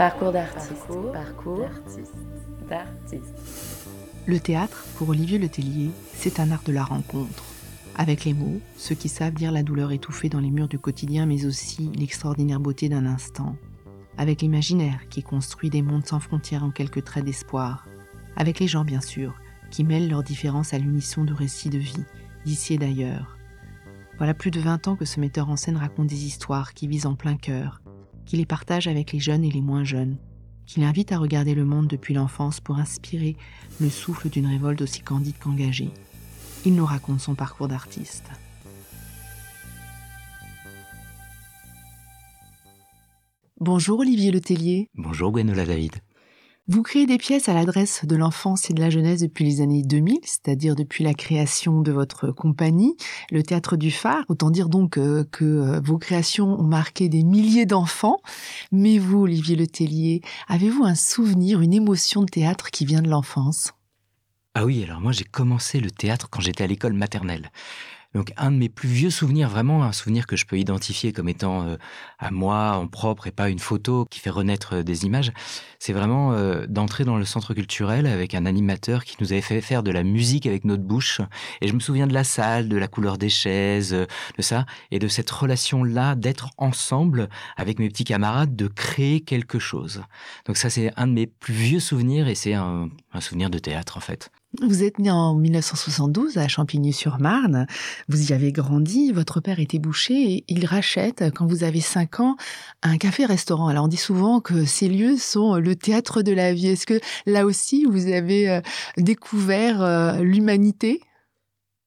Parcours d'artiste. Parcours, d'artiste. Le théâtre, pour Olivier Letellier, c'est un art de la rencontre. Avec les mots, ceux qui savent lire la douleur étouffée dans les murs du quotidien, mais aussi l'extraordinaire beauté d'un instant. Avec l'imaginaire qui construit des mondes sans frontières en quelques traits d'espoir. Avec les gens, bien sûr, qui mêlent leurs différences à l'unisson de récits de vie, d'ici et d'ailleurs. Voilà plus de 20 ans que ce metteur en scène raconte des histoires qui visent en plein cœur, qui les partage avec les jeunes et les moins jeunes, qui l'invite à regarder le monde depuis l'enfance pour inspirer le souffle d'une révolte aussi candide qu'engagée. Il nous raconte son parcours d'artiste. Bonjour Olivier Letellier. Bonjour Gwenola David. Vous créez des pièces à l'adresse de l'enfance et de la jeunesse depuis les années 2000, c'est-à-dire depuis la création de votre compagnie, le Théâtre du Phare. Autant dire donc euh, que euh, vos créations ont marqué des milliers d'enfants. Mais vous, Olivier Letellier, avez-vous un souvenir, une émotion de théâtre qui vient de l'enfance? Ah oui, alors moi j'ai commencé le théâtre quand j'étais à l'école maternelle. Donc un de mes plus vieux souvenirs, vraiment un souvenir que je peux identifier comme étant euh, à moi en propre et pas une photo qui fait renaître euh, des images, c'est vraiment euh, d'entrer dans le centre culturel avec un animateur qui nous avait fait faire de la musique avec notre bouche. Et je me souviens de la salle, de la couleur des chaises, de ça, et de cette relation-là d'être ensemble avec mes petits camarades, de créer quelque chose. Donc ça c'est un de mes plus vieux souvenirs et c'est un souvenir de théâtre en fait. Vous êtes né en 1972 à Champigny-sur-Marne. Vous y avez grandi. Votre père était boucher et il rachète, quand vous avez 5 ans, un café-restaurant. Alors, on dit souvent que ces lieux sont le théâtre de la vie. Est-ce que là aussi, vous avez euh, découvert euh, l'humanité?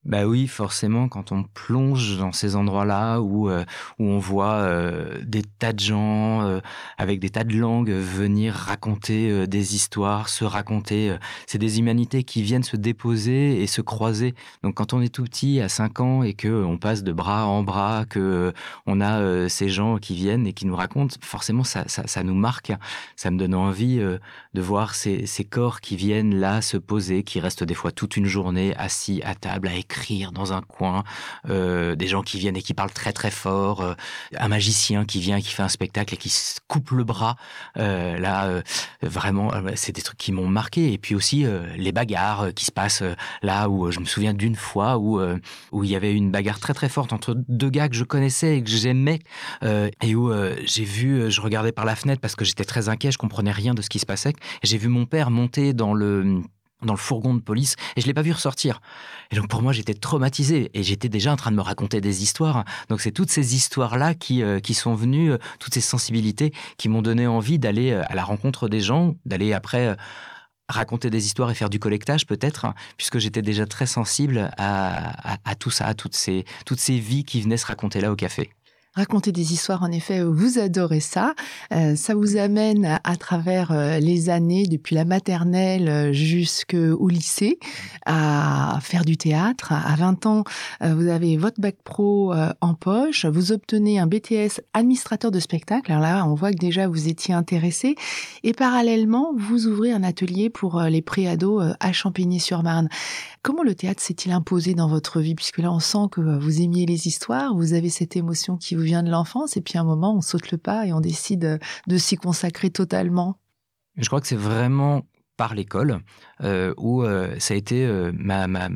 Bah oui, forcément, quand on plonge dans ces endroits-là où euh, où on voit euh, des tas de gens euh, avec des tas de langues venir raconter des histoires, se raconter, c'est des humanités qui viennent se déposer et se croiser. Donc quand on est tout petit à 5 ans et que on passe de bras en bras, que on a ces gens qui viennent et qui nous racontent, forcément ça ça, ça nous marque. Ça me donne envie de voir ces ces corps qui viennent là se poser, qui restent des fois toute une journée assis à table à dans un coin, euh, des gens qui viennent et qui parlent très très fort, euh, un magicien qui vient et qui fait un spectacle et qui se coupe le bras. Euh, là, vraiment, c'est des trucs qui m'ont marqué. Et puis aussi les bagarres qui se passent là où je me souviens d'une fois où où il y avait une bagarre très très forte entre deux gars que je connaissais et que j'aimais et où j'ai vu, je regardais par la fenêtre parce que j'étais très inquiet, je comprenais rien de ce qui se passait. J'ai vu mon père monter dans le dans le fourgon de police et je l'ai pas vu ressortir. Et donc pour moi j'étais traumatisé et j'étais déjà en train de me raconter des histoires. Donc c'est toutes ces histoires là qui euh, qui sont venues, euh, toutes ces sensibilités qui m'ont donné envie d'aller euh, à la rencontre des gens, d'aller après raconter des histoires et faire du collectage peut-être, puisque j'étais déjà très sensible à, à, à, tout ça, à toutes ces toutes ces vies qui venaient se raconter là au café. Raconter des histoires, en effet, vous adorez ça. Euh, ça vous amène à, travers euh, les années, depuis la maternelle euh, jusqu'au lycée, à faire du théâtre. À 20 ans, vous avez votre bac pro en poche, vous obtenez un BTS administrateur de spectacle. Alors là, on voit que déjà vous étiez intéressé. Et parallèlement, vous ouvrez un atelier pour les préados à Champigny-sur-Marne. Comment le théâtre s'est-il imposé dans votre vie? Puisque là, on sent que vous aimiez les histoires, vous avez cette émotion qui vous vient de l'enfance, et puis à un moment, on saute le pas et on décide de s'y consacrer totalement. Je crois que c'est vraiment par l'école, euh, où euh, ça a été euh, ma, ma,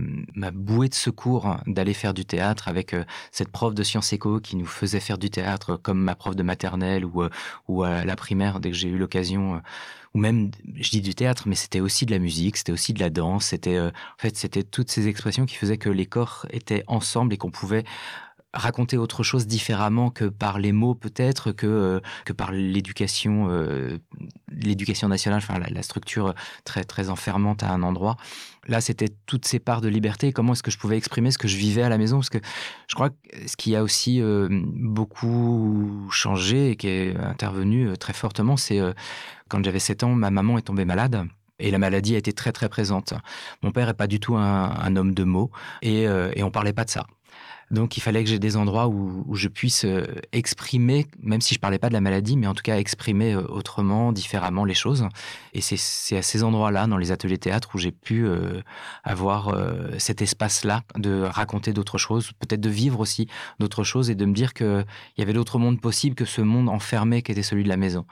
bouée de secours d'aller faire du théâtre avec cette prof de sciences éco qui nous faisait faire du théâtre comme ma prof de maternelle ou, ou à la primaire dès que j'ai eu l'occasion, ou même, je dis du théâtre, mais c'était aussi de la musique, c'était aussi de la danse, c'était en fait c'était toutes ces expressions qui faisaient que les corps étaient ensemble et qu'on pouvait raconter autre chose différemment que par les mots peut-être que euh, que par l'éducation euh, l'éducation nationale enfin la, structure très très enfermante à un endroit là c'était toutes ces parts de liberté comment est-ce que je pouvais exprimer ce que je vivais à la maison? Parce que je crois que ce qui a aussi euh, beaucoup changé et qui est intervenu très fortement c'est quand j'avais 7 ans ma maman est tombée malade et la maladie a été très très présente. Mon père est pas du tout un, homme de mots et, et on parlait pas de ça. Donc il fallait que j'ai des endroits où, je puisse euh, exprimer, même si je parlais pas de la maladie, mais en tout cas exprimer euh, autrement, différemment les choses. Et c'est à ces endroits-là, dans les ateliers théâtre, où j'ai pu euh, avoir cet espace-là de raconter d'autres choses, peut-être de vivre aussi d'autres choses et de me dire qu'il y avait d'autres mondes possibles que ce monde enfermé qui était celui de la maison.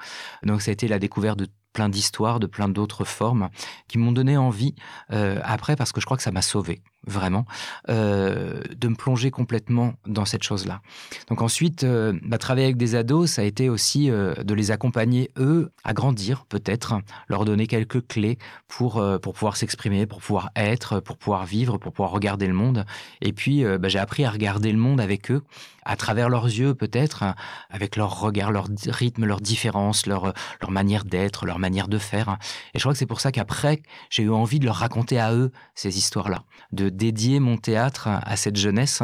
Donc ça a été la découverte de plein d'histoires, de plein d'autres formes qui m'ont donné envie euh, après parce que je crois que ça m'a sauvé vraiment euh, de me plonger complètement dans cette chose-là. Donc ensuite, euh, bah, travailler avec des ados, ça a été aussi de les accompagner eux à grandir peut-être, leur donner quelques clés pour pour pouvoir s'exprimer, pour pouvoir être, pour pouvoir vivre, pour pouvoir regarder le monde. Et puis bah, j'ai appris à regarder le monde avec eux à travers leurs yeux peut-être, avec leur regard, leur rythme, leur différence, leur, leur manière d'être, leur manière de faire. Et je crois que c'est pour ça qu'après, j'ai eu envie de leur raconter à eux ces histoires-là, de dédier mon théâtre à cette jeunesse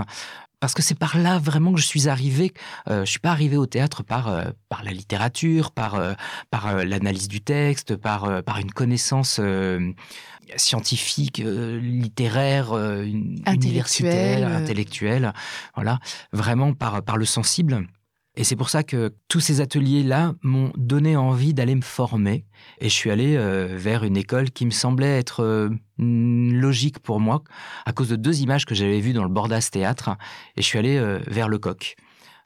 parce que c'est par là vraiment que je suis arrivé. Euh, je suis pas arrivé au théâtre par euh, par la littérature, par euh, par l'analyse du texte, par par une connaissance scientifique, littéraire, universitaire, intellectuelle. Voilà, vraiment par par le sensible. Et c'est pour ça que tous ces ateliers-là m'ont donné envie d'aller me former. Et je suis allé euh, vers une école qui me semblait être euh, logique pour moi, à cause de deux images que j'avais vues dans le Bordas Théâtre. Et je suis allé euh, vers le coq.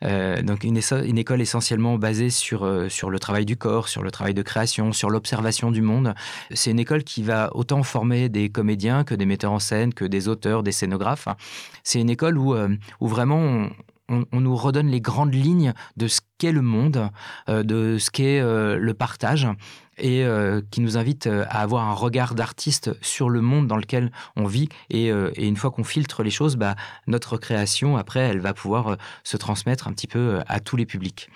donc une, école essentiellement basée sur, sur le travail du corps, sur le travail de création, sur l'observation du monde. C'est une école qui va autant former des comédiens que des metteurs en scène, que des auteurs, des scénographes. C'est une école où, vraiment on, nous redonne les grandes lignes de ce qu'est le monde, euh, de ce qu'est euh, le partage, et euh, qui nous invite à avoir un regard d'artiste sur le monde dans lequel on vit. Et, une fois qu'on filtre les choses, bah, notre création, après, elle va pouvoir se transmettre un petit peu à tous les publics.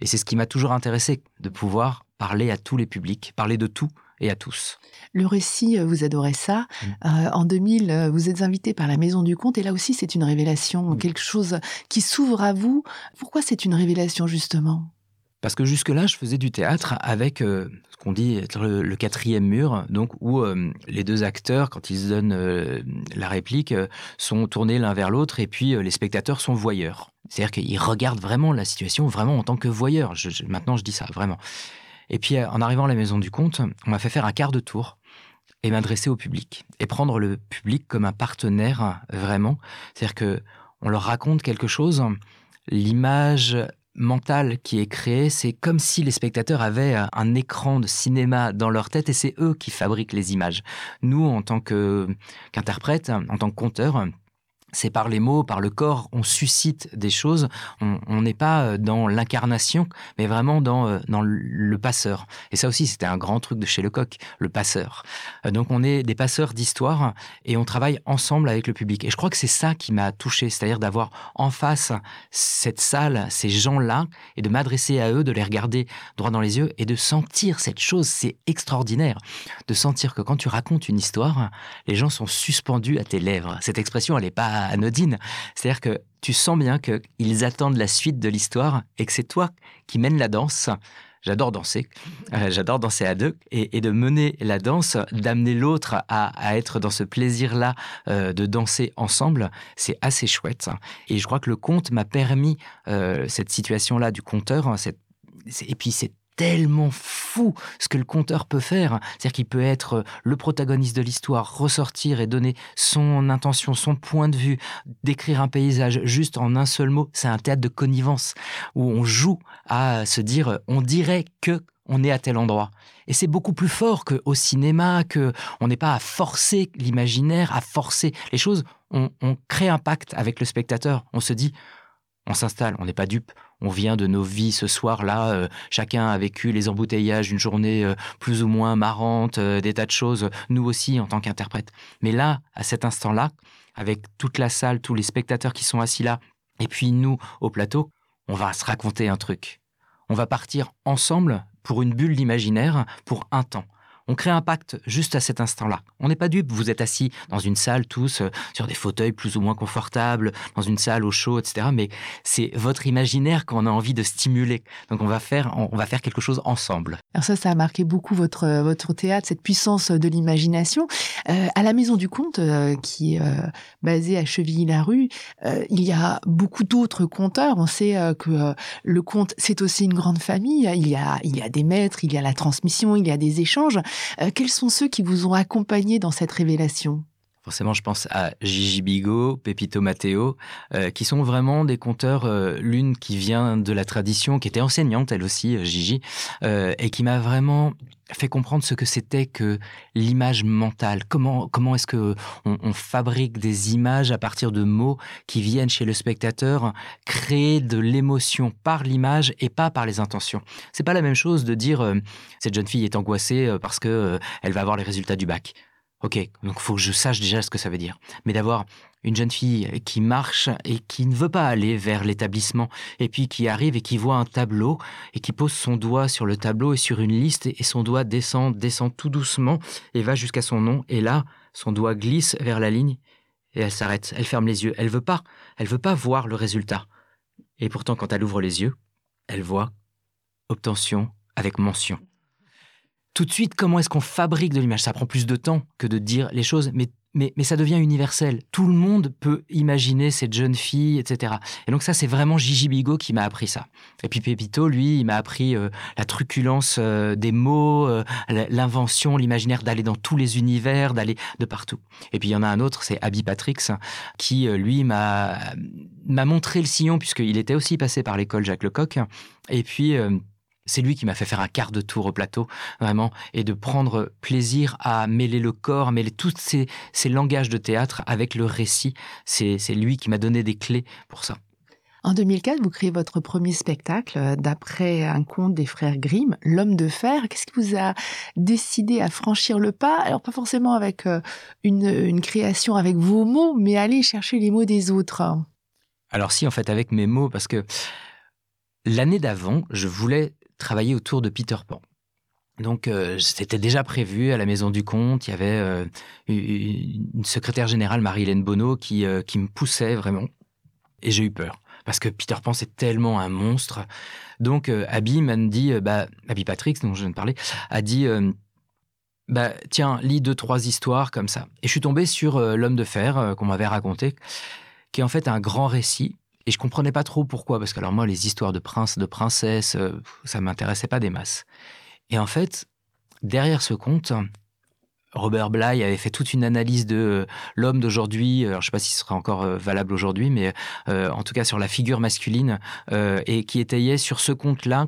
Et c'est ce qui m'a toujours intéressé, de pouvoir parler à tous les publics, parler de tout et à tous. Le récit, euh, vous adorez ça. Mmh. Euh, en 2000, euh, vous êtes invité par la Maison du Conte et là aussi, c'est une révélation, mmh. quelque chose qui s'ouvre à vous. Pourquoi c'est une révélation justement? Parce que jusque-là, je faisais du théâtre avec ce qu'on dit être le, quatrième mur, donc où les deux acteurs, quand ils donnent la réplique, sont tournés l'un vers l'autre et puis les spectateurs sont voyeurs. C'est-à-dire qu'ils regardent vraiment la situation vraiment en tant que voyeurs. maintenant, je dis ça vraiment. Et puis, en arrivant à la Maison du Comte, on m'a fait faire un quart de tour et m'adresser au public et prendre le public comme un partenaire vraiment. C'est-à-dire que on leur raconte quelque chose. L'image mentale qui est créée, c'est comme si les spectateurs avaient un écran de cinéma dans leur tête et c'est eux qui fabriquent les images. Nous, en tant qu'interprètes, en tant que conteurs, c'est par les mots, par le corps, on suscite des choses. On n'est pas euh, dans l'incarnation, mais vraiment dans, euh, dans le passeur. Et ça aussi, c'était un grand truc de chez Lecoq, le passeur. Euh, donc on est des passeurs d'histoire et on travaille ensemble avec le public. Et je crois que c'est ça qui m'a touché, c'est-à-dire d'avoir en face cette salle, ces gens-là, et de m'adresser à eux, de les regarder droit dans les yeux et de sentir cette chose. C'est extraordinaire de sentir que quand tu racontes une histoire, les gens sont suspendus à tes lèvres. Cette expression, elle n'est pas anodine. C'est-à-dire que tu sens bien qu'ils attendent la suite de l'histoire et que c'est toi qui mènes la danse. J'adore danser, euh, j'adore danser à deux et, de mener la danse, d'amener l'autre à, être dans ce plaisir-là euh, de danser ensemble, c'est assez chouette. Et je crois que le conte m'a permis euh, cette situation-là du conteur, hein, et puis c'est tellement fou ce que le conteur peut faire. C'est-à-dire qu'il peut être euh, le protagoniste de l'histoire, ressortir et donner son intention, son point de vue, décrire un paysage juste en un seul mot. C'est un théâtre de connivence où on joue à se dire, on dirait que on est à tel endroit. Et c'est beaucoup plus fort qu'au cinéma, que on n'est pas à forcer l'imaginaire, à forcer les choses. On crée un pacte avec le spectateur. On se dit, on s'installe, on n'est pas dupe, on vient de nos vies ce soir-là, euh, chacun a vécu les embouteillages, une journée euh, plus ou moins marrante, euh, des tas de choses, nous aussi en tant qu'interprètes. Mais là, à cet instant-là, avec toute la salle, tous les spectateurs qui sont assis là, et puis nous au plateau, on va se raconter un truc. On va partir ensemble pour une bulle d'imaginaire pour un temps. On crée un pacte juste à cet instant-là. On n'est pas dupe. Vous êtes assis dans une salle tous euh, sur des fauteuils plus ou moins confortables, dans une salle au chaud, etc. Mais c'est votre imaginaire qu'on a envie de stimuler. Donc on va faire, on va faire quelque chose ensemble. Alors ça, ça a marqué beaucoup votre votre théâtre, cette puissance de l'imagination. Euh, à la Maison du Conte, euh, qui est basée à Chevilly-la-Rue, il y a beaucoup d'autres conteurs. On sait que le conte, c'est aussi une grande famille. Il y a il y a des maîtres, il y a la transmission, il y a des échanges. Euh, quels sont ceux qui vous ont accompagné dans cette révélation? Forcément, je pense à Gigi Bigot, Pepito Matteo, euh, qui sont vraiment des conteurs, euh, l'une qui vient de la tradition, qui était enseignante elle aussi, Gigi, et qui m'a vraiment fait comprendre ce que c'était que l'image mentale. Comment, comment est-ce que on, fabrique des images à partir de mots qui viennent chez le spectateur, créer de l'émotion par l'image et pas par les intentions. C'est pas la même chose de dire cette jeune fille est angoissée parce que elle va avoir les résultats du bac. Ok, donc faut que je sache déjà ce que ça veut dire. Mais d'avoir une jeune fille qui marche et qui ne veut pas aller vers l'établissement, et puis qui arrive et qui voit un tableau, et qui pose son doigt sur le tableau et sur une liste, et son doigt descend, descend tout doucement, et va jusqu'à son nom, et là, son doigt glisse vers la ligne, et elle s'arrête, elle ferme les yeux, elle veut pas, elle veut pas voir le résultat. Et pourtant, quand elle ouvre les yeux, elle voit obtention avec mention tout de suite, comment est-ce qu'on fabrique de l'image? Ça prend plus de temps que de dire les choses, mais, mais, mais, ça devient universel. Tout le monde peut imaginer cette jeune fille, etc. Et donc ça, c'est vraiment Gigi Bigot qui m'a appris ça. Et puis Pépito, lui, il m'a appris euh, la truculence euh, des mots, euh, l'invention, l'imaginaire d'aller dans tous les univers, d'aller de partout. Et puis il y en a un autre, c'est Abby Patrix, qui, lui, m'a montré le sillon, puisqu'il était aussi passé par l'école Jacques Lecoq. Et puis... C'est lui qui m'a fait faire un quart de tour au plateau, vraiment, et de prendre plaisir à mêler le corps, à mêler tous ces, langages de théâtre avec le récit. C'est lui qui m'a donné des clés pour ça. En 2004, vous créez votre premier spectacle euh, d'après un conte des frères Grimm, L'homme de fer. Qu'est-ce qui vous a décidé à franchir le pas? Alors pas forcément avec euh, une, une création avec vos mots, mais aller chercher les mots des autres. Alors si, en fait, avec mes mots, parce que l'année d'avant, je voulais travailler autour de Peter Pan. Donc, euh, c'était déjà prévu à la Maison du Comte. Il y avait euh, une secrétaire générale, Marie-Hélène Bonneau, qui, euh, qui me poussait vraiment. Et j'ai eu peur. Parce que Peter Pan, c'est tellement un monstre. Donc, Abby m'a dit, bah, Abby Patrick, dont je viens de parler, a dit, bah, tiens, lis deux, trois histoires comme ça. Et je suis tombé sur L'homme de fer, qu'on m'avait raconté, qui est en fait un grand récit et je comprenais pas trop pourquoi, parce que alors moi, les histoires de princes, de princesses, euh, ça m'intéressait pas des masses. Et en fait, derrière ce conte, Robert Bly avait fait toute une analyse de euh, l'homme d'aujourd'hui. Alors, je sais pas si ce sera encore euh, valable aujourd'hui, mais en tout cas sur la figure masculine et qui étayait sur ce conte-là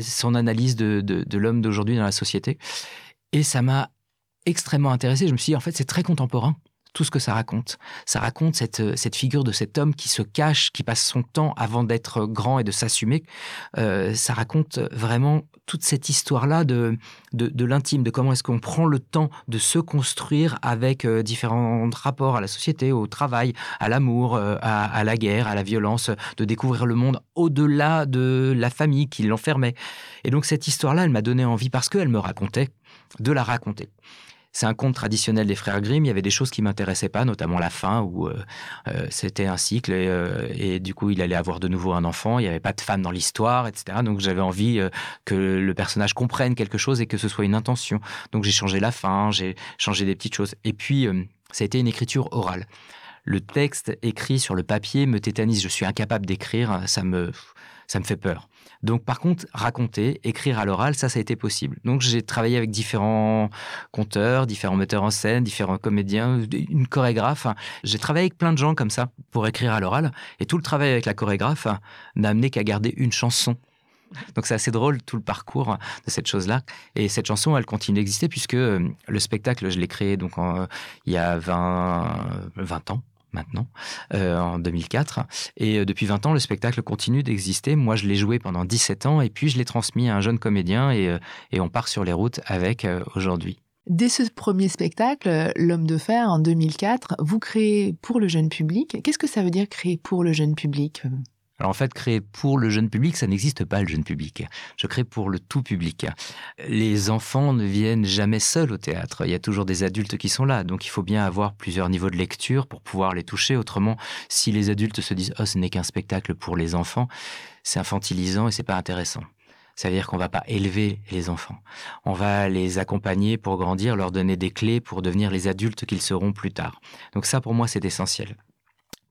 son analyse de, de l'homme d'aujourd'hui dans la société. Et ça m'a extrêmement intéressé. Je me suis dit, en fait, c'est très contemporain tout ce que ça raconte. Ça raconte cette, euh, cette figure de cet homme qui se cache, qui passe son temps avant d'être grand et de s'assumer. Euh, ça raconte vraiment toute cette histoire-là de, de, l'intime, de comment est-ce qu'on prend le temps de se construire avec euh, différents rapports à la société, au travail, à l'amour, à, la guerre, à la violence, de découvrir le monde au-delà de la famille qui l'enfermait. Et donc cette histoire-là, elle m'a donné envie, parce qu'elle me racontait, de la raconter. C'est un conte traditionnel des frères Grimm. Il y avait des choses qui m'intéressaient pas, notamment la fin où euh, euh, c'était un cycle euh, et, du coup il allait avoir de nouveau un enfant. Il n'y avait pas de femme dans l'histoire, etc. Donc j'avais envie que le personnage comprenne quelque chose et que ce soit une intention. Donc j'ai changé la fin, j'ai changé des petites choses. Et puis ça a été une écriture orale. Le texte écrit sur le papier me tétanise. Je suis incapable d'écrire. Ça me ça me fait peur. Donc, par contre, raconter, écrire à l'oral, ça, ça a été possible. Donc, j'ai travaillé avec différents conteurs, différents metteurs en scène, différents comédiens, une chorégraphe. J'ai travaillé avec plein de gens comme ça pour écrire à l'oral. Et tout le travail avec la chorégraphe n'a amené qu'à garder une chanson. Donc c'est assez drôle tout le parcours de cette chose-là. Et cette chanson, elle continue d'exister puisque euh, le spectacle, je l'ai créé donc il y a 20, 20 ans maintenant, euh, en 2004. Et euh, depuis 20 ans, le spectacle continue d'exister. Moi, je l'ai joué pendant 17 ans et puis je l'ai transmis à un jeune comédien et, euh, et on part sur les routes avec aujourd'hui. Dès ce premier spectacle, L'homme de fer, en 2004, vous créez pour le jeune public. Qu'est-ce que ça veut dire créer pour le jeune public? Alors en fait, créer pour le jeune public, ça n'existe pas le jeune public. Je crée pour le tout public. Les enfants ne viennent jamais seuls au théâtre. Il y a toujours des adultes qui sont là. Donc il faut bien avoir plusieurs niveaux de lecture pour pouvoir les toucher. Autrement, si les adultes se disent ⁇ Oh, ce n'est qu'un spectacle pour les enfants ⁇ c'est infantilisant et c'est pas intéressant. Ça veut dire qu'on va pas élever les enfants. On va les accompagner pour grandir, leur donner des clés pour devenir les adultes qu'ils seront plus tard. Donc ça, pour moi, c'est essentiel.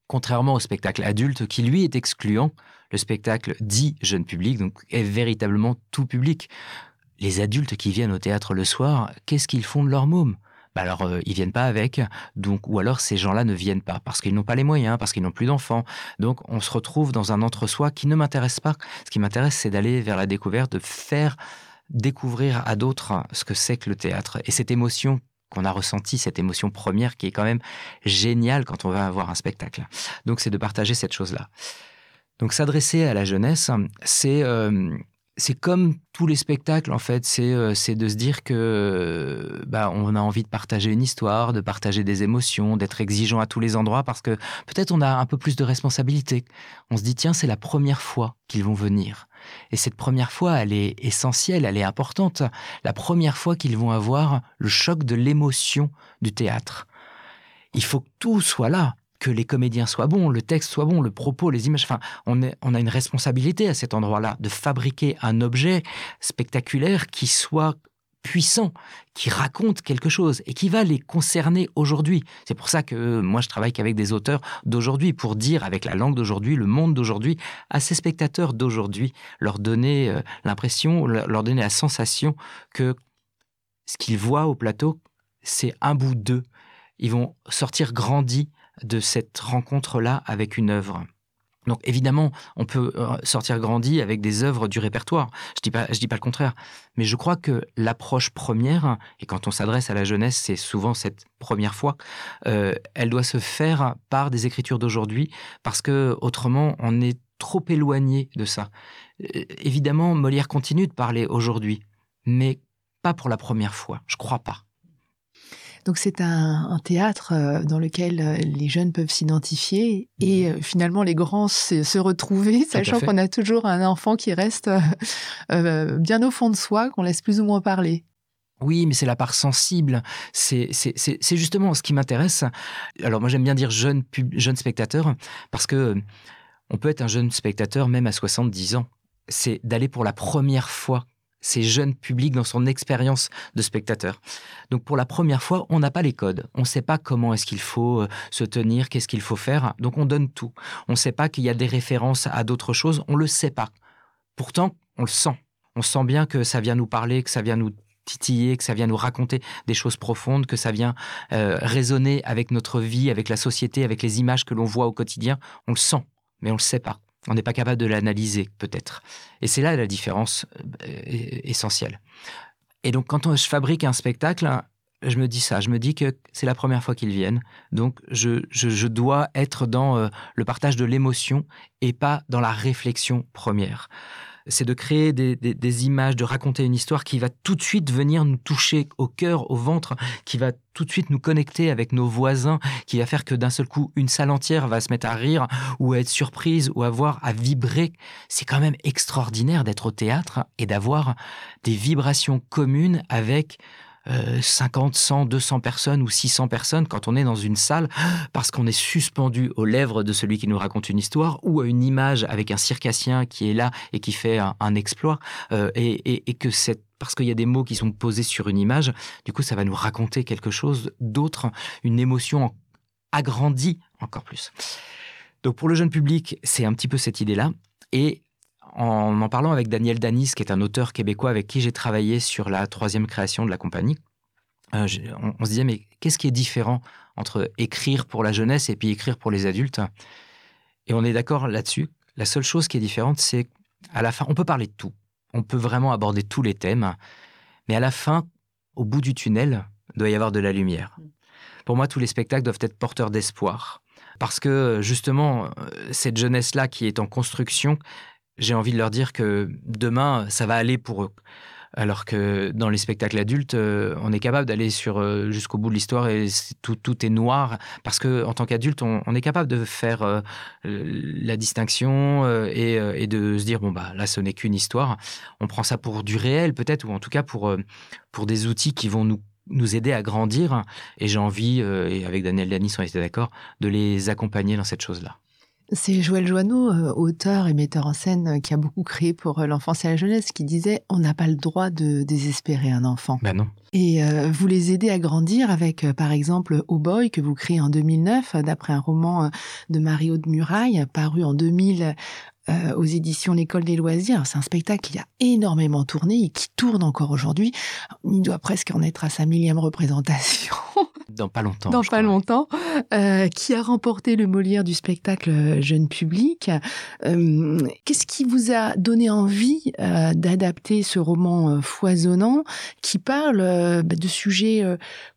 Contrairement au spectacle adulte, qui lui est excluant, le spectacle dit jeune public, donc est véritablement tout public. Les adultes qui viennent au théâtre le soir, qu'est-ce qu'ils font de leur môme? Bah alors euh, ils viennent pas avec, donc ou alors ces gens-là ne viennent pas parce qu'ils n'ont pas les moyens, parce qu'ils n'ont plus d'enfants. Donc on se retrouve dans un entre-soi qui ne m'intéresse pas. Ce qui m'intéresse, c'est d'aller vers la découverte, de faire découvrir à d'autres ce que c'est que le théâtre et cette émotion qu'on a ressentie, cette émotion première qui est quand même géniale quand on va avoir un spectacle. Donc c'est de partager cette chose-là. Donc s'adresser à la jeunesse, c'est euh, c'est comme tous les spectacles en fait, c'est euh, de se dire que bah, on a envie de partager une histoire, de partager des émotions, d'être exigeant à tous les endroits parce que peut-être on a un peu plus de responsabilité. On se dit tiens c'est la première fois qu'ils vont venir et cette première fois elle est essentielle, elle est importante. La première fois qu'ils vont avoir le choc de l'émotion du théâtre. Il faut que tout soit là que les comédiens soient bons, le texte soit bon, le propos, les images. Enfin, on, a une responsabilité à cet endroit-là de fabriquer un objet spectaculaire qui soit puissant, qui raconte quelque chose et qui va les concerner aujourd'hui. C'est pour ça que moi je travaille qu'avec des auteurs d'aujourd'hui pour dire avec la langue d'aujourd'hui, le monde d'aujourd'hui, à ces spectateurs d'aujourd'hui, leur donner euh, l'impression, leur donner la sensation que ce qu'ils voient au plateau, c'est un bout d'eux. Ils vont sortir grandis de cette rencontre-là avec une œuvre. Donc évidemment, on peut euh, sortir grandi avec des œuvres du répertoire. Je dis dis pas le contraire, mais je crois que l'approche première, et quand on s'adresse à la jeunesse, c'est souvent cette première fois, euh, elle doit se faire par des écritures d'aujourd'hui, parce que autrement, on est trop éloigné de ça. Euh, évidemment, Molière continue de parler aujourd'hui, mais pas pour la première fois. Je crois pas. Donc c'est un, théâtre euh, dans lequel euh, les jeunes peuvent s'identifier et euh, finalement les grands se, retrouver, sachant qu'on a toujours un enfant qui reste bien au fond de soi, qu'on laisse plus ou moins parler. Oui, mais c'est la part sensible. C'est justement ce qui m'intéresse. Alors moi j'aime bien dire jeune, jeune spectateur parce que on peut être un jeune spectateur même à 70 ans. C'est d'aller pour la première fois ces jeunes publics dans son expérience de spectateur. Donc pour la première fois, on n'a pas les codes. On ne sait pas comment est-ce qu'il faut euh, se tenir, qu'est-ce qu'il faut faire. Donc on donne tout. On ne sait pas qu'il y a des références à d'autres choses. On ne le sait pas. Pourtant, on le sent. On sent bien que ça vient nous parler, que ça vient nous titiller, que ça vient nous raconter des choses profondes, que ça vient euh, résonner avec notre vie, avec la société, avec les images que l'on voit au quotidien. On le sent, mais on ne le sait pas. On n'est pas capable de l'analyser, peut-être. Et c'est là la différence euh, essentielle. Et donc, quand je fabrique un spectacle, je me dis ça. Je me dis que c'est la première fois qu'ils viennent. Donc, je, dois être dans euh, le partage de l'émotion et pas dans la réflexion première c'est de créer des, images, de raconter une histoire qui va tout de suite venir nous toucher au cœur, au ventre, qui va tout de suite nous connecter avec nos voisins, qui va faire que d'un seul coup, une salle entière va se mettre à rire ou à être surprise ou à voir, à vibrer. C'est quand même extraordinaire d'être au théâtre et d'avoir des vibrations communes avec 50, 100, 200 personnes ou 600 personnes quand on est dans une salle parce qu'on est suspendu aux lèvres de celui qui nous raconte une histoire ou à une image avec un circassien qui est là et qui fait un, exploit euh, et, que c'est parce qu'il y a des mots qui sont posés sur une image, du coup ça va nous raconter quelque chose d'autre, une émotion agrandie encore plus. Donc pour le jeune public, c'est un petit peu cette idée-là. Et en en parlant avec Daniel Danis, qui est un auteur québécois avec qui j'ai travaillé sur la troisième création de la compagnie, euh, on, se disait, mais qu'est-ce qui est différent entre écrire pour la jeunesse et puis écrire pour les adultes? Et on est d'accord là-dessus. La seule chose qui est différente, c'est à la fin, on peut parler de tout. On peut vraiment aborder tous les thèmes. Mais à la fin, au bout du tunnel, doit y avoir de la lumière. Pour moi, tous les spectacles doivent être porteurs d'espoir. Parce que justement, euh, cette jeunesse-là qui est en construction, j'ai envie de leur dire que demain, ça va aller pour eux. Alors que dans les spectacles adultes, euh, on est capable d'aller sur euh, jusqu'au bout de l'histoire et tout, tout est noir parce que en tant qu'adulte, on, est capable de faire euh, la distinction et, de se dire bon bah là, ce n'est qu'une histoire. On prend ça pour du réel peut-être ou en tout cas pour pour des outils qui vont nous nous aider à grandir. Et j'ai envie, et avec Daniel Danis, on était d'accord, de les accompagner dans cette chose-là. C'est Joël Joanneau, euh, auteur et metteur en scène, euh, qui a beaucoup créé pour euh, l'enfance et la jeunesse, qui disait on n'a pas le droit de désespérer un enfant. Ben non. Et vous les aidez à grandir avec, par exemple, Oh Boy, que vous créez en 2009, d'après un roman de Mario de Muraille, paru en 2000 aux éditions L'École des loisirs. C'est un spectacle qui a énormément tourné et qui tourne encore aujourd'hui. Il doit presque en être à sa millième représentation. Dans pas longtemps. Dans pas longtemps. Euh, qui a remporté le Molière du spectacle euh, jeune public. Euh, qu'est-ce qui vous a donné envie d'adapter ce roman foisonnant qui parle bah, de sujets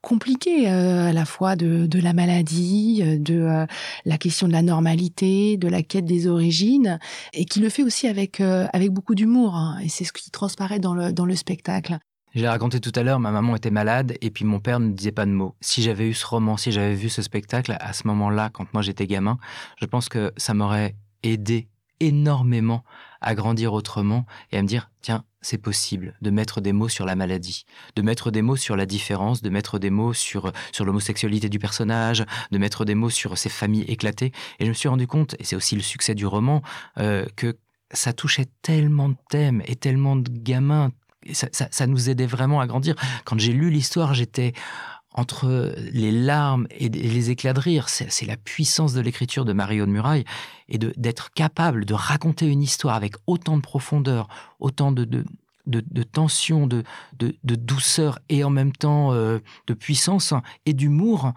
compliqués, à la fois de, de, la maladie, de la question de la normalité, de la quête des origines, et qui le fait aussi avec, avec beaucoup d'humour. Hein, et c'est ce qui transparaît dans le, dans le spectacle. J'ai raconté tout à l'heure, ma maman était malade et puis mon père ne disait pas de mots. Si j'avais eu ce roman, si j'avais vu ce spectacle à ce moment-là, quand moi j'étais gamin, je pense que ça m'aurait aidé énormément à grandir autrement et à me dire, tiens, c'est possible de mettre des mots sur la maladie, de mettre des mots sur la différence, de mettre des mots sur, sur l'homosexualité du personnage, de mettre des mots sur ces familles éclatées. Et je me suis rendu compte, et c'est aussi le succès du roman, euh, que ça touchait tellement de thèmes et tellement de gamins, ça, nous aidait vraiment à grandir. Quand j'ai lu l'histoire, j'étais entre les larmes et les éclats de rire. C'est la puissance de l'écriture de Mario de Muraille et d'être capable de raconter une histoire avec autant de profondeur, autant de, de, tension, de, de, douceur et en même temps euh, de puissance et d'humour,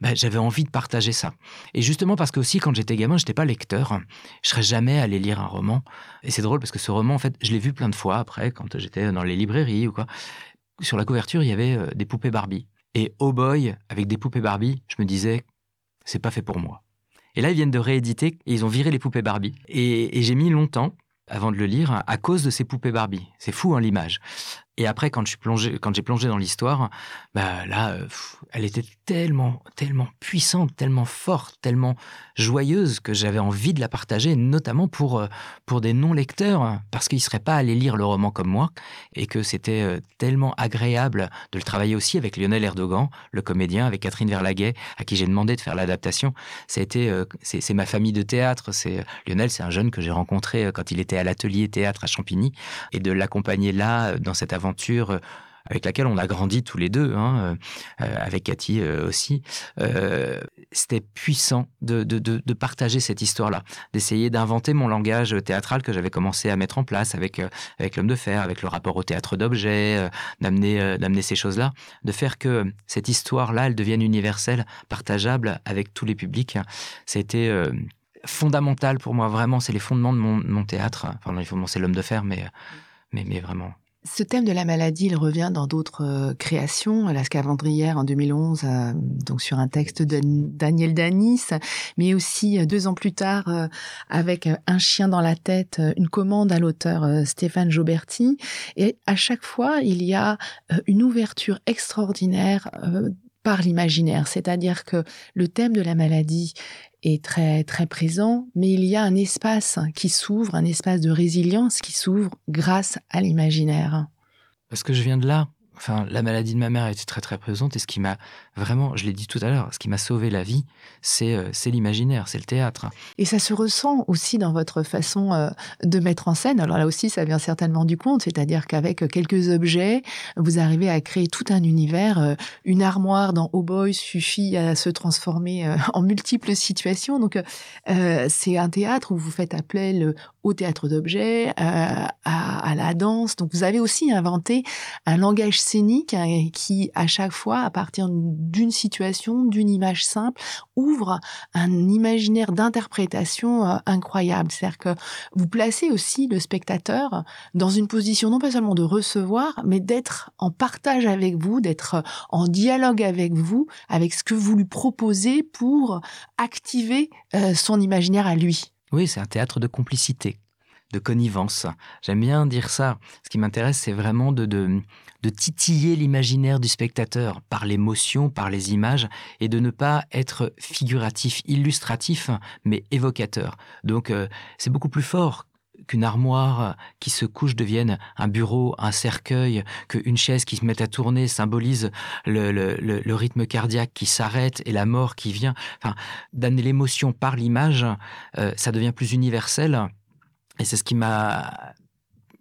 bah, j'avais envie de partager ça. Et justement parce que aussi quand j'étais gamin, je n'étais pas lecteur, je serais jamais allé lire un roman. Et c'est drôle parce que ce roman, en fait, je l'ai vu plein de fois après quand j'étais dans les librairies ou quoi. Sur la couverture, il y avait euh, des poupées Barbie. Et Oh Boy, avec des poupées Barbie, je me disais, c'est pas fait pour moi. Et là, ils viennent de rééditer et ils ont viré les poupées Barbie. et j'ai mis longtemps avant de le lire à cause de ces poupées Barbie. C'est fou hein, l'image. Et après, quand suis plongé, j'ai plongé dans l'histoire, bah là, euh, elle était tellement, tellement puissante, tellement forte, tellement joyeuse que j'avais envie de la partager, notamment pour euh, pour des non lecteurs, parce qu'ils seraient pas allés lire le roman comme moi, et que c'était euh, tellement agréable de le travailler aussi avec Lionel Erdogan, le comédien, avec Catherine Verlaguet, à qui j'ai demandé de faire l'adaptation. C'est ma famille de théâtre. Lionel, c'est un jeune que j'ai rencontré quand il était à l'atelier théâtre à Champigny, et de l'accompagner là dans cette aventure euh, avec laquelle on a grandi tous les deux, hein, euh, euh, avec Cathy aussi. C'était puissant de, partager cette histoire-là, d'essayer d'inventer mon langage théâtral que j'avais commencé à mettre en place avec, avec l'homme de fer, avec le rapport au théâtre d'objet, d'amener, d'amener ces choses-là, de faire que cette histoire-là, elle devienne universelle, partageable avec tous les publics. C'était fondamental pour moi, vraiment, c'est les fondements de mon, théâtre. Enfin, les fondements, c'est l'homme de fer, mais, mais, mais vraiment. Ce thème de la maladie, il revient dans d'autres euh, créations. La Scavandrière en 2011, euh, donc sur un texte de Daniel Danis, mais aussi euh, deux ans plus tard avec Un chien dans la tête, une commande à l'auteur Stéphane Joberti. Et à chaque fois, il y a une ouverture extraordinaire par l'imaginaire, c'est-à-dire que le thème de la maladie est très très présent, mais il y a un espace qui s'ouvre, un espace de résilience qui s'ouvre grâce à l'imaginaire. Parce que je viens de là, enfin, la maladie de ma mère était très très présente et ce qui m'a vraiment, je l'ai dit tout à l'heure, ce qui m'a sauvé la vie, c'est euh, l'imaginaire, c'est le théâtre. Et ça se ressent aussi dans votre façon euh, de mettre en scène. Alors là aussi, ça vient certainement du conte, c'est-à-dire qu'avec quelques objets, vous arrivez à créer tout un univers. Euh, une armoire dans Oh Boy suffit à se transformer en multiples situations. Donc c'est un théâtre où vous faites appel au théâtre d'objets, à, à, la danse. Donc vous avez aussi inventé un langage scénique hein, qui, à chaque fois, à partir d'une situation, d'une image simple, ouvre un imaginaire d'interprétation euh, incroyable. C'est-à-dire que vous placez aussi le spectateur dans une position non pas seulement de recevoir, mais d'être en partage avec vous, d'être en dialogue avec vous, avec ce que vous lui proposez pour activer euh, son imaginaire à lui. Oui, c'est un théâtre de complicité. De connivence. J'aime bien dire ça. Ce qui m'intéresse, c'est vraiment de, de, titiller l'imaginaire du spectateur par l'émotion, par les images, et de ne pas être figuratif, illustratif, mais évocateur. Donc euh, c'est beaucoup plus fort qu'une armoire qui se couche devienne un bureau, un cercueil, qu'une chaise qui se met à tourner symbolise le, rythme cardiaque qui s'arrête et la mort qui vient. Enfin, d'amener l'émotion par l'image, euh, ça devient plus universel. Et c'est ce qui m'a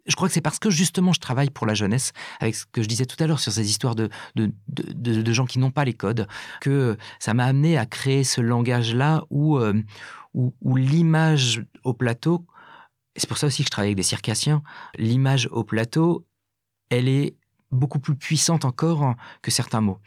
je crois que c'est parce que justement je travaille pour la jeunesse, avec ce que je disais tout à l'heure sur ces histoires de, de, gens qui n'ont pas les codes, que ça m'a amené à créer ce langage-là où, euh, où l'image au plateau c'est pour ça aussi que je travaille avec des circassiens. L'image au plateau, elle est beaucoup plus puissante encore que certains mots.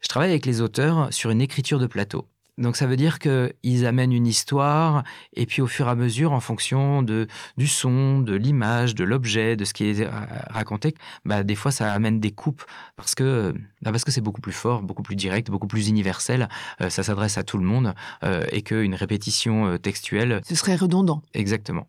Je travaille avec les auteurs sur une écriture de plateau. Donc ça veut dire qu'ils amènent une histoire et puis au fur et à mesure, en fonction de, du son, de l'image, de l'objet, de ce qui est raconté, bah, des fois ça amène des coupes parce que bah, parce que c'est beaucoup plus fort, beaucoup plus direct, beaucoup plus universel. Euh, ça s'adresse à tout le monde euh, et qu'une répétition euh, textuelle, ce serait redondant. Exactement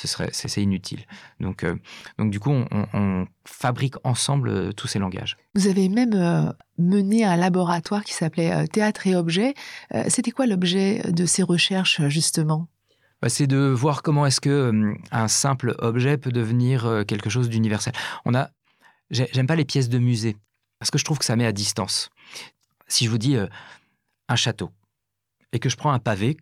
ce serait c'est inutile. Donc euh, donc du coup on, fabrique ensemble euh, tous ces langages. Vous avez même euh, mené un laboratoire qui s'appelait Théâtre et Objets. C'était quoi l'objet de ces recherches justement? Bah, c'est de voir comment est-ce que un simple objet peut devenir quelque chose d'universel. On a, j'aime pas les pièces de musée parce que je trouve que ça met à distance. Si je vous dis un château et que je prends un pavé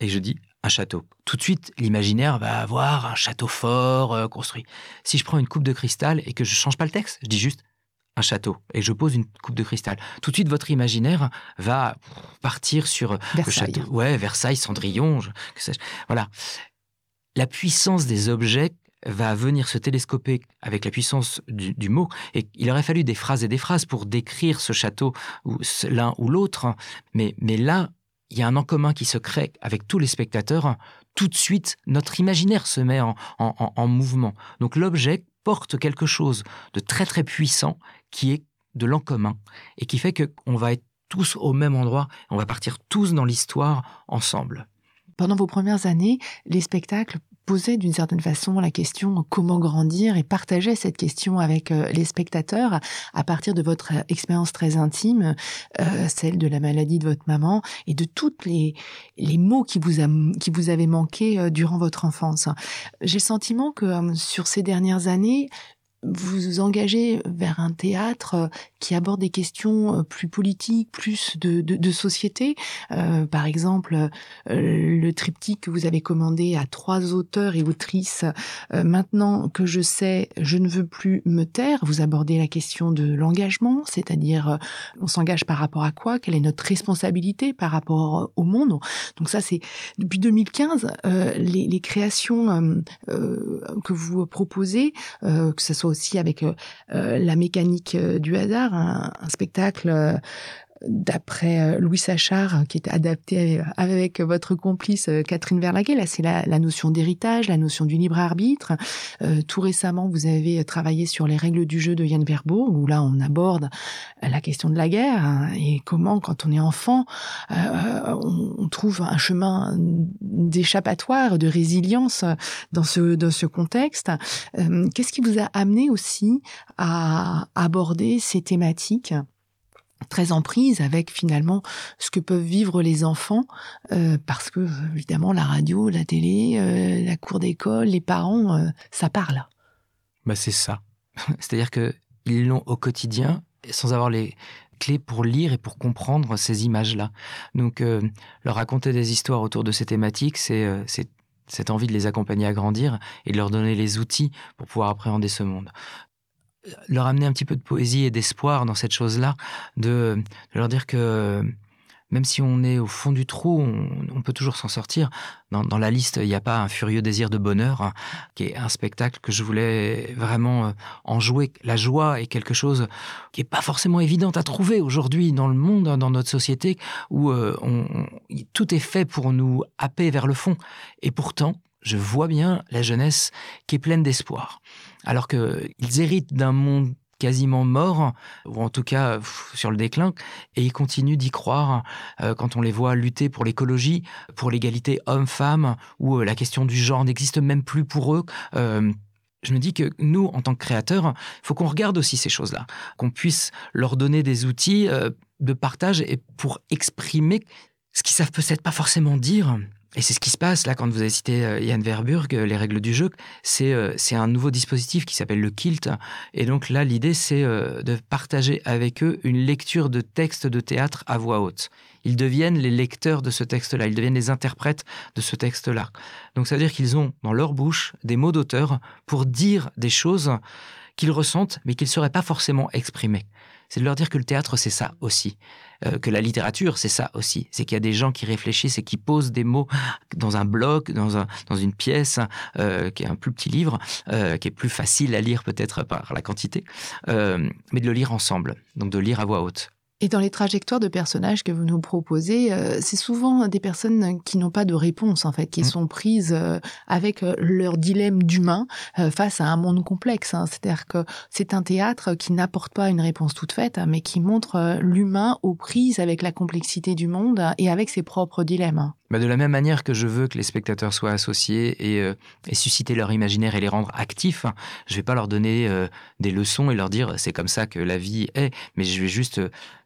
et je dis un château. Tout de suite, l'imaginaire va avoir un château fort euh, construit. Si je prends une coupe de cristal et que je change pas le texte, je dis juste un château et je pose une coupe de cristal. Tout de suite, votre imaginaire va partir sur Versailles. le château. Ouais, Versailles, Cendrillon, que Voilà. La puissance des objets va venir se télescoper avec la puissance du, mot. Et il aurait fallu des phrases et des phrases pour décrire ce château, ou l'un ou l'autre. Mais, mais là, il y a un en commun qui se crée avec tous les spectateurs, tout de suite, notre imaginaire se met en, mouvement. Donc l'objet porte quelque chose de très très puissant qui est de l'en commun et qui fait qu'on va être tous au même endroit, on va partir tous dans l'histoire ensemble. Pendant vos premières années, les spectacles posait d'une certaine façon la question comment grandir et partageait cette question avec euh, les spectateurs à partir de votre euh, expérience très intime, euh, celle de la maladie de votre maman et de toutes les, les mots qui vous, qui vous avaient manqué durant votre enfance. J'ai le sentiment que sur ces dernières années, vous vous engagez vers un théâtre euh, qui aborde des questions euh, plus politiques, plus de, de, de société. Euh, par exemple, euh, le triptyque que vous avez commandé à trois auteurs et autrices. maintenant que je sais, je ne veux plus me taire. Vous abordez la question de l'engagement, c'est-à-dire on s'engage par rapport à quoi? Quelle est notre responsabilité par rapport au monde? Donc ça, c'est depuis 2015 les, les, créations que vous proposez, que ce soit aussi avec euh, euh, la mécanique euh, du hasard, un, un spectacle d'après euh, Louis Sachard, hein, qui est adapté avec votre complice euh, Catherine Verlaguet. C'est la, notion d'héritage, la notion du libre arbitre. Euh, tout récemment, vous avez travaillé sur les règles du jeu de Yann Verbourg, où là, on aborde la question de la guerre hein, et comment, quand on est enfant, on, trouve un chemin d'échappatoire, de résilience dans ce, dans ce contexte. Qu'est-ce qui vous a amené aussi à aborder ces thématiques? Très en prise avec finalement ce que peuvent vivre les enfants euh, parce que évidemment la radio, la télé, euh, la cour d'école, les parents, euh, ça parle. Bah c'est ça. C'est-à-dire que ils l'ont au quotidien sans avoir les clés pour lire et pour comprendre ces images-là. Donc leur raconter des histoires autour de ces thématiques, c'est cette envie de les accompagner à grandir et de leur donner les outils pour pouvoir appréhender ce monde leur amener un petit peu de poésie et d'espoir dans cette chose-là, de, leur dire que même si on est au fond du trou, on, peut toujours s'en sortir. Dans, la liste, il n'y a pas un furieux désir de bonheur, hein, qui est un spectacle que je voulais vraiment euh, en jouer. La joie est quelque chose qui n'est pas forcément évident à trouver aujourd'hui dans le monde, hein, dans notre société, où euh, tout est fait pour nous happer vers le fond. Et pourtant, je vois bien la jeunesse qui est pleine d'espoir alors qu'ils héritent d'un monde quasiment mort, ou en tout cas sur le déclin, et ils continuent d'y croire euh, quand on les voit lutter pour l'écologie, pour l'égalité homme-femme, ou euh, la question du genre n'existe même plus pour eux. Euh, je me dis que nous, en tant que créateurs, il faut qu'on regarde aussi ces choses-là, qu'on puisse leur donner des outils de partage et pour exprimer ce qu'ils savent peut-être pas forcément dire, et c'est ce qui se passe là quand vous avez cité euh, Yann Verburg, euh, les règles du jeu. C'est euh, c'est un nouveau dispositif qui s'appelle le Kilt. Et donc là, l'idée, c'est de partager avec eux une lecture de texte de théâtre à voix haute. Ils deviennent les lecteurs de ce texte-là, ils deviennent les interprètes de ce texte-là. Donc ça veut dire qu'ils ont dans leur bouche des mots d'auteur pour dire des choses qu'ils ressentent, mais qu'ils ne sauraient pas forcément exprimer c'est de leur dire que le théâtre, c'est ça aussi, euh, que la littérature, c'est ça aussi. C'est qu'il y a des gens qui réfléchissent et qui posent des mots dans un bloc, dans, un, dans une pièce, euh, qui est un plus petit livre, euh, qui est plus facile à lire peut-être par la quantité, mais de le lire ensemble, donc de lire à voix haute. Et dans les trajectoires de personnages que vous nous proposez, euh, c'est souvent des personnes qui n'ont pas de réponse, en fait, qui mmh. sont prises euh, avec euh, leur dilemme d'humain face à un monde complexe. Hein. C'est-à-dire que c'est un théâtre qui n'apporte pas une réponse toute faite, mais qui montre l'humain aux prises avec la complexité du monde et avec ses propres dilemmes. Bah, de la même manière que je veux que les spectateurs soient associés et, et susciter leur imaginaire et les rendre actifs, je ne vais pas leur donner des leçons et leur dire c'est comme ça que la vie est, mais je vais juste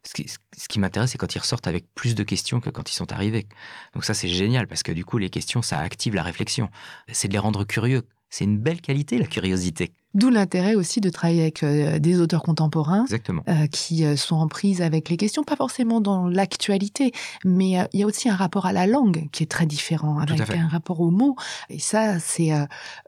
ce qui, m'intéresse, c'est quand ils ressortent avec plus de questions que quand ils sont arrivés. Donc ça, c'est génial parce que du coup, les questions, ça active la réflexion. C'est de les rendre curieux. C'est une belle qualité, la curiosité. D'où l'intérêt aussi de travailler avec euh, des auteurs contemporains euh, qui euh, sont en prise avec les questions, pas forcément dans l'actualité, mais il y a aussi un rapport à la langue qui est très différent, avec un rapport aux mots. Et ça, c'est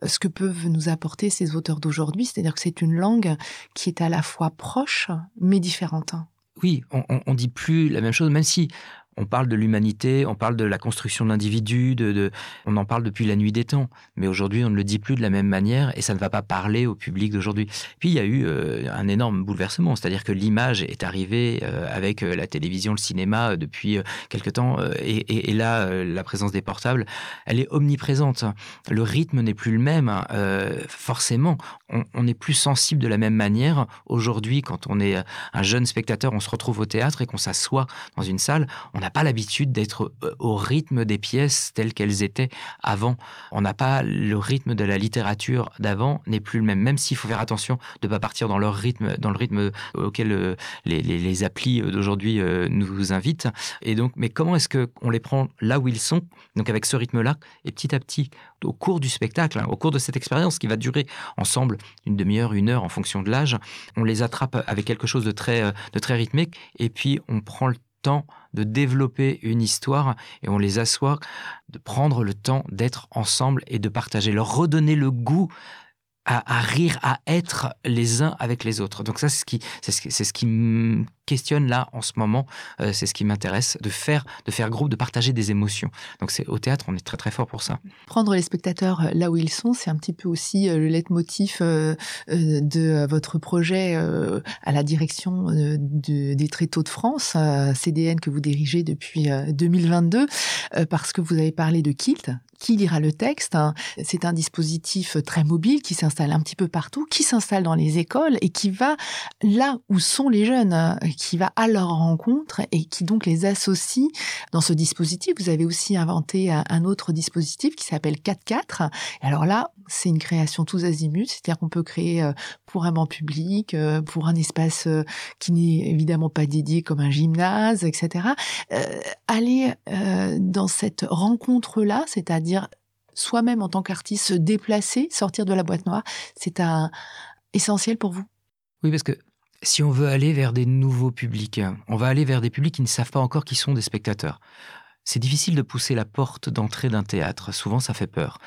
ce que peuvent nous apporter ces auteurs d'aujourd'hui, c'est-à-dire que c'est une langue qui est à la fois proche, mais différente. Oui, on, on, dit plus la même chose, même si on parle de l'humanité, on parle de la construction de l'individu, on en parle depuis la nuit des temps. Mais aujourd'hui, on ne le dit plus de la même manière et ça ne va pas parler au public d'aujourd'hui. Puis il y a eu euh, un énorme bouleversement, c'est-à-dire que l'image est arrivée euh, avec euh, la télévision, le cinéma depuis quelque temps et, là, la présence des portables, elle est omniprésente. Le rythme n'est plus le même. Hein. forcément, on n'est plus sensible de la même manière aujourd'hui quand on est un jeune spectateur, on se retrouve au théâtre et qu'on s'assoit dans une salle. On n'a pas l'habitude d'être euh, au rythme des pièces telles qu'elles étaient avant. On n'a pas le rythme de la littérature d'avant n'est plus le même. Même s'il faut faire attention de ne pas partir dans leur rythme, dans le rythme auquel euh, les, les, applis d'aujourd'hui euh, nous invitent. Et donc, mais comment est-ce que on les prend là où ils sont, donc avec ce rythme-là, et petit à petit, au cours du spectacle, hein, au cours de cette expérience qui va durer ensemble une demi-heure, une heure en fonction de l'âge, on les attrape avec quelque chose de très, de très rythmique, et puis on prend le temps de développer une histoire et on les assoit, de prendre le temps d'être ensemble et de partager, leur redonner le goût à, rire, à être les uns avec les autres. Donc ça, c'est ce qui, c'est ce, qui me questionne là en ce moment. Euh, c'est ce qui m'intéresse de faire, de faire groupe, de partager des émotions. Donc c'est au théâtre, on est très très fort pour ça. Prendre les spectateurs euh, là où ils sont, c'est un petit peu aussi euh, le leitmotiv de votre projet à la direction des Tréteaux de France, CDN que vous dirigez depuis 2022, parce que vous avez parlé de Kilt, qui lira le texte. Hein. C'est un dispositif très mobile qui s'installe un petit peu partout, qui s'installe dans les écoles et qui va là où sont les jeunes, hein, qui va à leur rencontre et qui donc les associe dans ce dispositif. Vous avez aussi inventé un autre dispositif qui s'appelle 4-4. Alors là, c'est une création tous azimuts, c'est-à-dire qu'on peut créer euh, pour un banc public, euh, pour un espace euh, qui n'est évidemment pas dédié comme un gymnase, etc. aller dans cette rencontre-là, c'est-à-dire soi-même en tant qu'artiste se déplacer, sortir de la boîte noire, c'est un essentiel pour vous? Oui, parce que si on veut aller vers des nouveaux publics, on va aller vers des publics qui ne savent pas encore qui sont des spectateurs. C'est difficile de pousser la porte d'entrée d'un théâtre, souvent ça fait peur.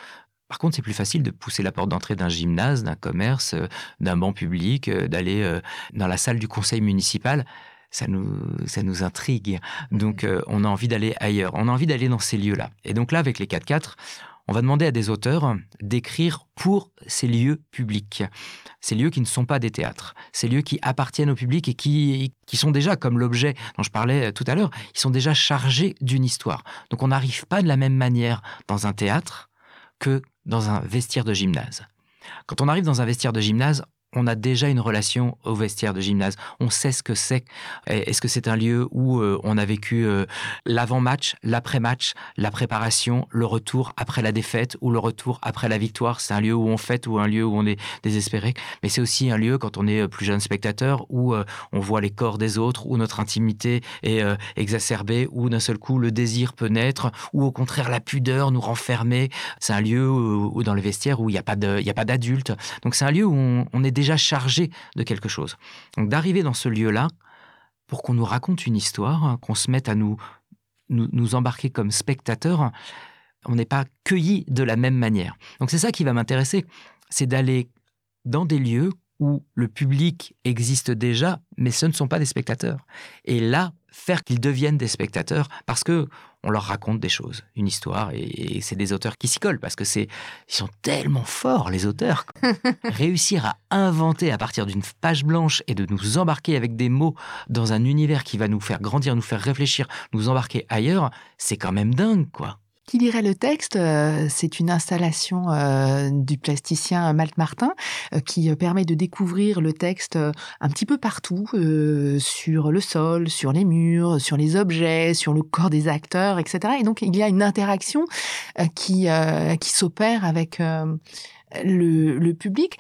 Par contre, c'est plus facile de pousser la porte d'entrée d'un gymnase, d'un commerce, euh, d'un banc public, euh, d'aller euh, dans la salle du conseil municipal. Ça nous, ça nous intrigue. Donc, on a envie d'aller ailleurs. On a envie d'aller dans ces lieux-là. Et donc là, avec les 4x4, on va demander à des auteurs d'écrire pour ces lieux publics, ces lieux qui ne sont pas des théâtres, ces lieux qui appartiennent au public et qui, qui sont déjà, comme l'objet dont je parlais tout à l'heure, ils sont déjà chargés d'une histoire. Donc on n'arrive pas de la même manière dans un théâtre que dans un vestiaire de gymnase. Quand on arrive dans un vestiaire de gymnase, on a déjà une relation au vestiaire de gymnase. On sait ce que c'est. Est-ce que c'est un lieu où euh, on a vécu euh, l'avant-match, l'après-match, la préparation, le retour après la défaite ou le retour après la victoire? C'est un lieu où on fête ou un lieu où on est désespéré. Mais c'est aussi un lieu, quand on est euh, plus jeune spectateur, où on voit les corps des autres, où notre intimité est exacerbée, où d'un seul coup le désir peut naître, ou au contraire la pudeur nous renfermer. C'est un lieu où, dans le vestiaire où il n'y a pas d'adultes. Donc c'est un lieu où on, on est déjà chargé de quelque chose. Donc d'arriver dans ce lieu-là, pour qu'on nous raconte une histoire, qu'on se mette à nous, nous, embarquer comme spectateurs, on n'est pas cueillis de la même manière. Donc c'est ça qui va m'intéresser, c'est d'aller dans des lieux où le public existe déjà, mais ce ne sont pas des spectateurs. Et là, faire qu'ils deviennent des spectateurs, parce que on leur raconte des choses, une histoire, et, c'est des auteurs qui s'y collent parce que c'est ils sont tellement forts les auteurs. Réussir à inventer à partir d'une page blanche et de nous embarquer avec des mots dans un univers qui va nous faire grandir, nous faire réfléchir, nous embarquer ailleurs, c'est quand même dingue quoi. Qui lirait le texte euh, C'est une installation euh, du plasticien Malte Martin euh, qui permet de découvrir le texte un petit peu partout, sur le sol, sur les murs, sur les objets, sur le corps des acteurs, etc. Et donc il y a une interaction qui, s'opère avec le, public.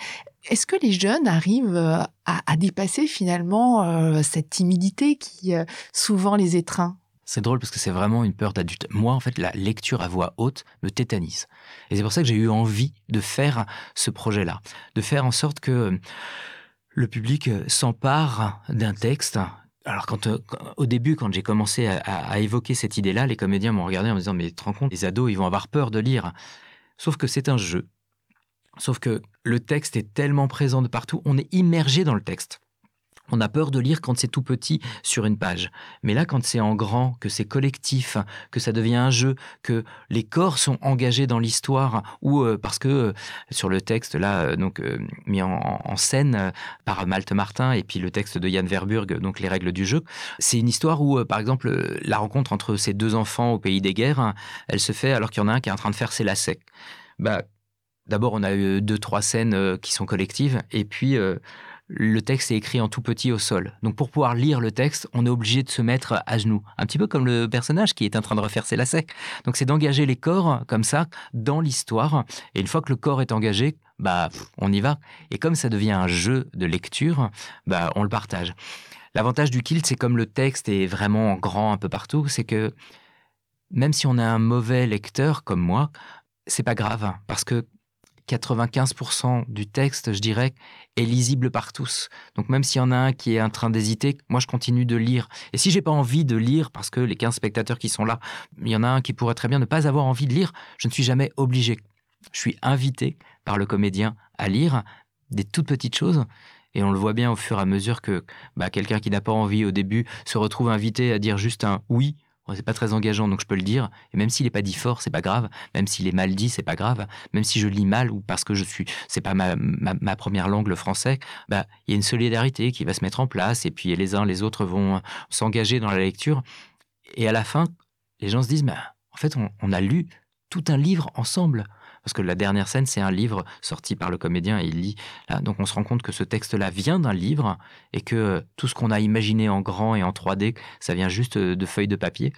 Est-ce que les jeunes arrivent à, à dépasser finalement cette timidité qui souvent les étreint? C'est drôle parce que c'est vraiment une peur d'adulte. Moi, en fait, la lecture à voix haute me tétanise. Et c'est pour ça que j'ai eu envie de faire ce projet-là. De faire en sorte que le public s'empare d'un texte. Alors, quand, euh, au début, quand j'ai commencé à, évoquer cette idée-là, les comédiens m'ont regardé en me disant Mais te rends compte, les ados, ils vont avoir peur de lire. Sauf que c'est un jeu. Sauf que le texte est tellement présent de partout, on est immergé dans le texte. On a peur de lire quand c'est tout petit sur une page. Mais là, quand c'est en grand, que c'est collectif, que ça devient un jeu, que les corps sont engagés dans l'histoire, ou euh, parce que euh, sur le texte, là, euh, donc mis en, scène par Malte Martin, et puis le texte de Yann Verburg, donc les règles du jeu, c'est une histoire où, par exemple, la rencontre entre ces deux enfants au pays des guerres, elle se fait alors qu'il y en a un qui est en train de faire ses lacets. Bah, D'abord, on a eu deux, trois scènes qui sont collectives, et puis le texte est écrit en tout petit au sol. Donc pour pouvoir lire le texte, on est obligé de se mettre à genoux. Un petit peu comme le personnage qui est en train de refaire ses lacets. Donc c'est d'engager les corps comme ça dans l'histoire. Et une fois que le corps est engagé, bah on y va. Et comme ça devient un jeu de lecture, bah on le partage. L'avantage du kilt, c'est comme le texte est vraiment grand un peu partout, c'est que même si on a un mauvais lecteur comme moi, c'est pas grave parce que 95% du texte, je dirais, est lisible par tous. Donc même s'il y en a un qui est en train d'hésiter, moi je continue de lire. Et si j'ai pas envie de lire, parce que les 15 spectateurs qui sont là, il y en a un qui pourrait très bien ne pas avoir envie de lire, je ne suis jamais obligé. Je suis invité par le comédien à lire des toutes petites choses. Et on le voit bien au fur et à mesure que bah, quelqu'un qui n'a pas envie au début se retrouve invité à dire juste un oui c'est pas très engageant, donc je peux le dire. Et même s'il n'est pas dit fort, c'est pas grave. Même s'il est mal dit, c'est pas grave. Même si je lis mal ou parce que je suis, c'est pas ma, ma, première langue le français, bah il y a une solidarité qui va se mettre en place et puis les uns les autres vont s'engager dans la lecture. Et à la fin, les gens se disent, bah, en fait, on a lu tout un livre ensemble. Parce que la dernière scène, c'est un livre sorti par le comédien et il lit. donc on se rend compte que ce texte-là vient d'un livre et que tout ce qu'on a imaginé en grand et en 3D, ça vient juste de feuilles de papier.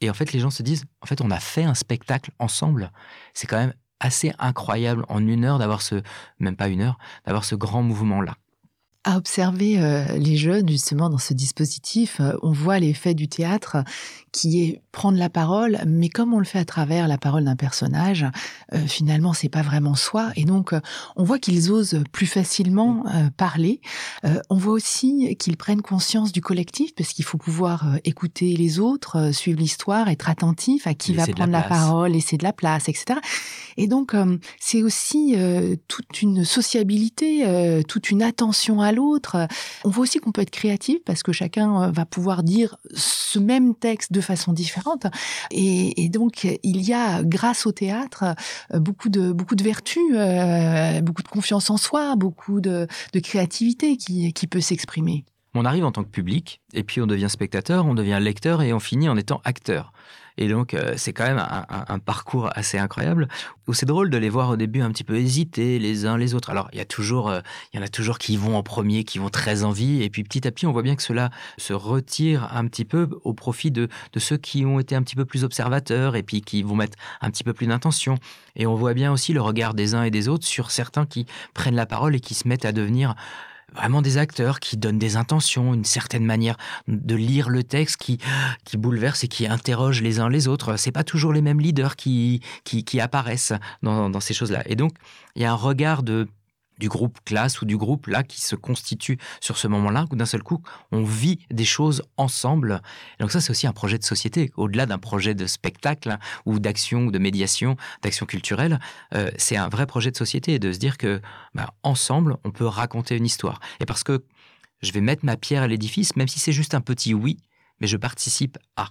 Et en fait, les gens se disent, en fait, on a fait un spectacle ensemble. C'est quand même assez incroyable en une heure d'avoir ce, même pas une heure, d'avoir ce grand mouvement-là à observer euh, les jeunes justement dans ce dispositif, euh, on voit l'effet du théâtre qui est prendre la parole, mais comme on le fait à travers la parole d'un personnage, euh, finalement c'est pas vraiment soi, et donc on voit qu'ils osent plus facilement parler. on voit aussi qu'ils prennent conscience du collectif parce qu'il faut pouvoir écouter les autres, suivre l'histoire, être attentif à qui va prendre la, la parole, laisser de la place, etc. Et donc c'est aussi toute une sociabilité, toute une attention à l'autre. On voit aussi qu'on peut être créatif parce que chacun euh, va pouvoir dire ce même texte de façon différente. Et, donc, il y a, grâce au théâtre, euh, beaucoup de, beaucoup de vertus, euh, beaucoup de confiance en soi, beaucoup de, créativité qui, qui peut s'exprimer. on arrive en tant que public, et puis on devient spectateur, on devient lecteur, et on finit en étant acteur. Et donc, euh, c'est quand même un, parcours assez incroyable où c'est drôle de les voir au début un petit peu hésiter les uns les autres. Alors, il y a toujours, euh, y en a toujours qui vont en premier, qui vont très envie. Et puis, petit à petit, on voit bien que cela se retire un petit peu au profit de, de ceux qui ont été un petit peu plus observateurs et puis qui vont mettre un petit peu plus d'intention. Et on voit bien aussi le regard des uns et des autres sur certains qui prennent la parole et qui se mettent à devenir vraiment des acteurs qui donnent des intentions, une certaine manière de lire le texte qui, qui bouleverse et qui interroge les uns les autres. C'est pas toujours les mêmes leaders qui, qui, apparaissent dans, dans ces choses-là. Et donc, il y a un regard de du groupe classe ou du groupe là qui se constitue sur ce moment-là, où d'un seul coup, on vit des choses ensemble. donc ça, c'est aussi un projet de société, au-delà d'un projet de spectacle hein, ou d'action ou de médiation, d'action culturelle. Euh, c'est un vrai projet de société, de se dire que bah, ensemble, on peut raconter une histoire. Et parce que je vais mettre ma pierre à l'édifice, même si c'est juste un petit oui, mais je participe à.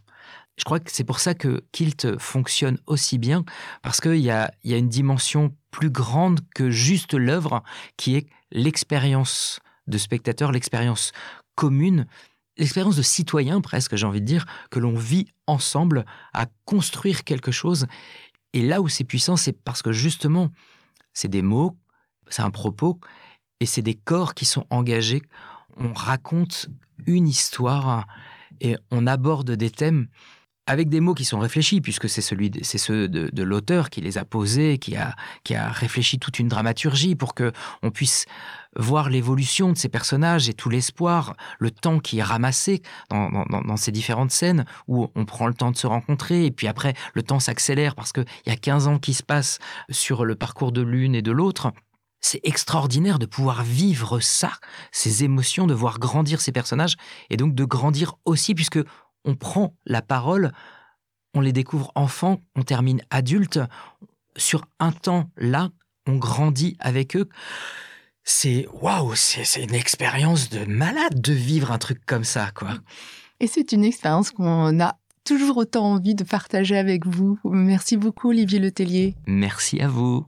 Je crois que c'est pour ça que Kilt fonctionne aussi bien, parce qu'il y a, y a une dimension plus grande que juste l'œuvre, qui est l'expérience de spectateur, l'expérience commune, l'expérience de citoyen presque, j'ai envie de dire, que l'on vit ensemble à construire quelque chose. Et là où c'est puissant, c'est parce que justement, c'est des mots, c'est un propos, et c'est des corps qui sont engagés. On raconte une histoire et on aborde des thèmes avec des mots qui sont réfléchis, puisque c'est celui, c'est ceux de, l'auteur qui les a posés, qui a, qui a réfléchi toute une dramaturgie pour que on puisse voir l'évolution de ces personnages et tout l'espoir, le temps qui est ramassé dans, dans, ces différentes scènes où on prend le temps de se rencontrer et puis après le temps s'accélère parce qu'il y a 15 ans qui se passent sur le parcours de l'une et de l'autre. C'est extraordinaire de pouvoir vivre ça, ces émotions, de voir grandir ces personnages et donc de grandir aussi puisque on prend la parole, on les découvre enfants, on termine adultes. Sur un temps là, on grandit avec eux. C'est waouh, c'est une expérience de malade de vivre un truc comme ça, quoi. Et c'est une expérience qu'on a toujours autant envie de partager avec vous. Merci beaucoup, Olivier Letellier. Merci à vous.